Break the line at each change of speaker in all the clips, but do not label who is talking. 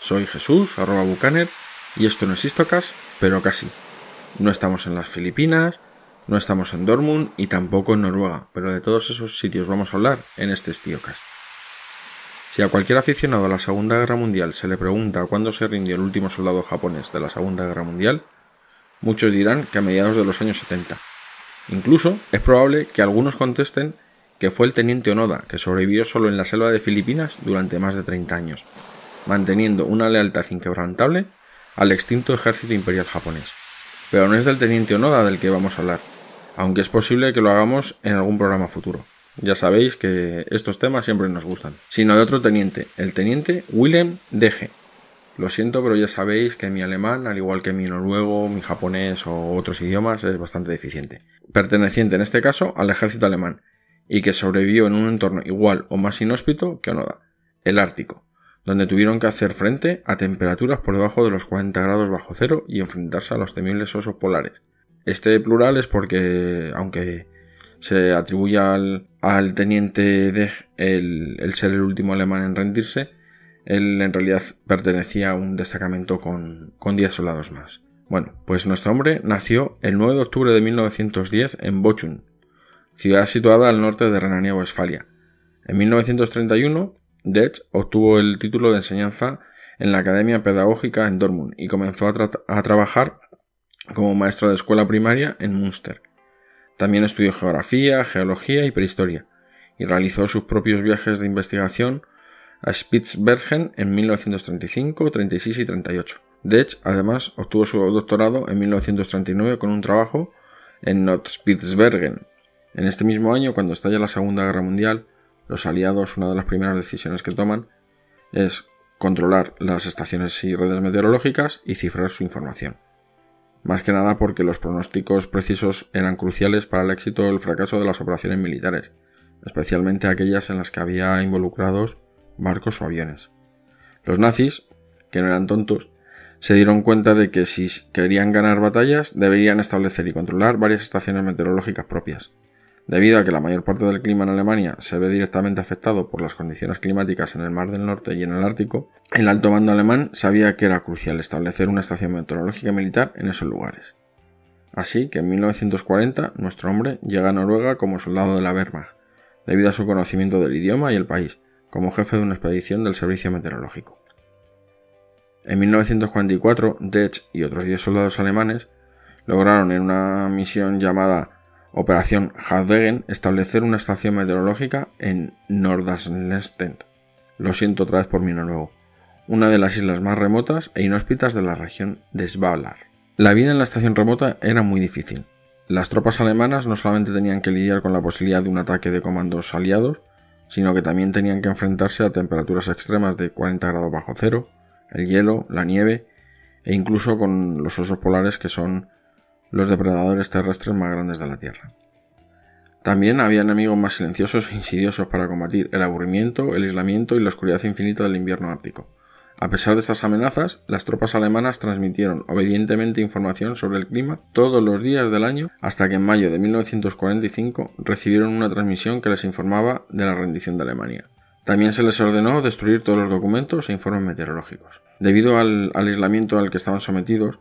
Soy Jesús, arroba Bucaner, y esto no es Histocast, pero casi. No estamos en las Filipinas, no estamos en Dortmund y tampoco en Noruega, pero de todos esos sitios vamos a hablar en este Stiocast. Si a cualquier aficionado a la Segunda Guerra Mundial se le pregunta cuándo se rindió el último soldado japonés de la Segunda Guerra Mundial, muchos dirán que a mediados de los años 70. Incluso es probable que algunos contesten que fue el teniente Onoda, que sobrevivió solo en la selva de Filipinas durante más de 30 años manteniendo una lealtad inquebrantable al extinto ejército imperial japonés. Pero no es del teniente Onoda del que vamos a hablar, aunque es posible que lo hagamos en algún programa futuro. Ya sabéis que estos temas siempre nos gustan. Sino de otro teniente, el teniente Willem Dege. Lo siento, pero ya sabéis que mi alemán, al igual que mi noruego, mi japonés o otros idiomas, es bastante deficiente. Perteneciente en este caso al ejército alemán, y que sobrevivió en un entorno igual o más inhóspito que Onoda, el Ártico, donde tuvieron que hacer frente a temperaturas por debajo de los 40 grados bajo cero y enfrentarse a los temibles osos polares. Este plural es porque, aunque se atribuye al, teniente Deg el, ser el último alemán en rendirse, él en realidad pertenecía a un destacamento con, con 10 soldados más. Bueno, pues nuestro hombre nació el 9 de octubre de 1910 en Bochum, ciudad situada al norte de Renania-Westfalia. En 1931 Dech obtuvo el título de enseñanza en la Academia Pedagógica en Dortmund y comenzó a, trabajar como maestro de escuela primaria en Münster. También estudió geografía, geología y prehistoria, y realizó sus propios viajes de investigación a Spitzbergen en 1935, 36 y 38. Dech, además, obtuvo su doctorado en 1939 con un trabajo en Nordspitzbergen. En este mismo año, cuando estalla la Segunda Guerra Mundial, los aliados, una de las primeras decisiones que toman es controlar las estaciones y redes meteorológicas y cifrar su información. Más que nada porque los pronósticos precisos eran cruciales para el éxito o el fracaso de las operaciones militares, especialmente aquellas en las que había involucrados barcos o aviones. Los nazis, que no eran tontos, se dieron cuenta de que si querían ganar batallas deberían establecer y controlar varias estaciones meteorológicas propias. Debido a que la mayor parte del clima en Alemania se ve directamente afectado por las condiciones climáticas en el Mar del Norte y en el Ártico, el alto mando alemán sabía que era crucial establecer una estación meteorológica militar en esos lugares. Así que en 1940 nuestro hombre llega a Noruega como soldado de la Wehrmacht, debido a su conocimiento del idioma y el país, como jefe de una expedición del servicio meteorológico. En 1944, Dech y otros 10 soldados alemanes lograron en una misión llamada Operación Hardegen establecer una estación meteorológica en Nordasnestend. Lo siento otra vez por mi noruego. Una de las islas más remotas e inhóspitas de la región de Svalbard. La vida en la estación remota era muy difícil. Las tropas alemanas no solamente tenían que lidiar con la posibilidad de un ataque de comandos aliados, sino que también tenían que enfrentarse a temperaturas extremas de 40 grados bajo cero, el hielo, la nieve e incluso con los osos polares que son los depredadores terrestres más grandes de la Tierra. También había enemigos más silenciosos e insidiosos para combatir el aburrimiento, el aislamiento y la oscuridad infinita del invierno ártico. A pesar de estas amenazas, las tropas alemanas transmitieron obedientemente información sobre el clima todos los días del año hasta que en mayo de 1945 recibieron una transmisión que les informaba de la rendición de Alemania. También se les ordenó destruir todos los documentos e informes meteorológicos. Debido al aislamiento al que estaban sometidos,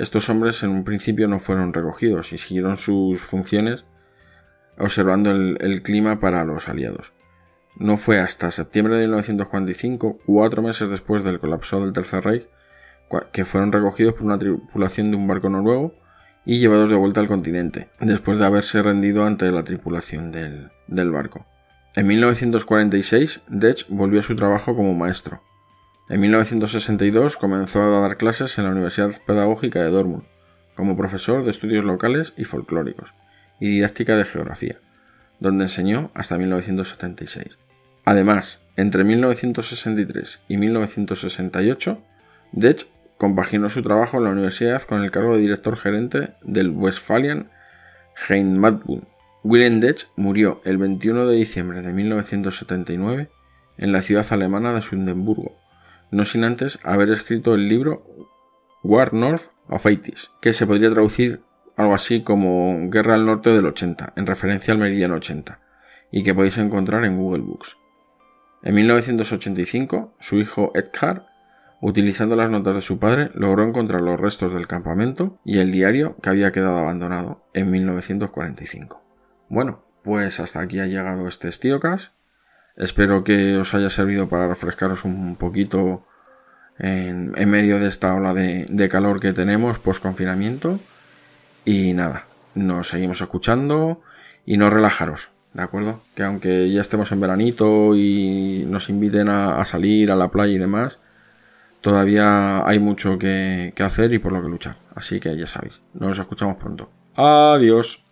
estos hombres en un principio no fueron recogidos y siguieron sus funciones observando el, clima para los aliados. No fue hasta septiembre de 1945, cuatro meses después del colapso del Tercer Reich, que fueron recogidos por una tripulación de un barco noruego y llevados de vuelta al continente, después de haberse rendido ante la tripulación del, del barco. En 1946, Dech volvió a su trabajo como maestro, en 1962 comenzó a dar clases en la Universidad Pedagógica de Dortmund, como profesor de estudios locales y folclóricos, y didáctica de geografía, donde enseñó hasta 1976. Además, entre 1963 y 1968, Dech compaginó su trabajo en la universidad con el cargo de director gerente del Westphalian Heimatbund. Wilhelm Dech murió el 21 de diciembre de 1979 en la ciudad alemana de Sundemburgo, no sin antes haber escrito el libro War North of 80 que se podría traducir algo así como Guerra al Norte del 80, en referencia al meridiano 80, y que podéis encontrar en Google Books. En 1985, su hijo Edgar Utilizando las notas de su padre, logró encontrar los restos del campamento y el diario que había quedado abandonado en 1945. Bueno, pues hasta aquí ha llegado este Estiocas. Espero que os haya servido para refrescaros un poquito en, medio de esta ola de, calor que tenemos post confinamiento. Y nada, nos seguimos escuchando y no relajaros, ¿de acuerdo? Que aunque ya estemos en veranito y nos inviten a salir a la playa y demás, todavía hay mucho que, hacer y por lo que luchar. Así que ya sabéis, nos escuchamos pronto. Adiós.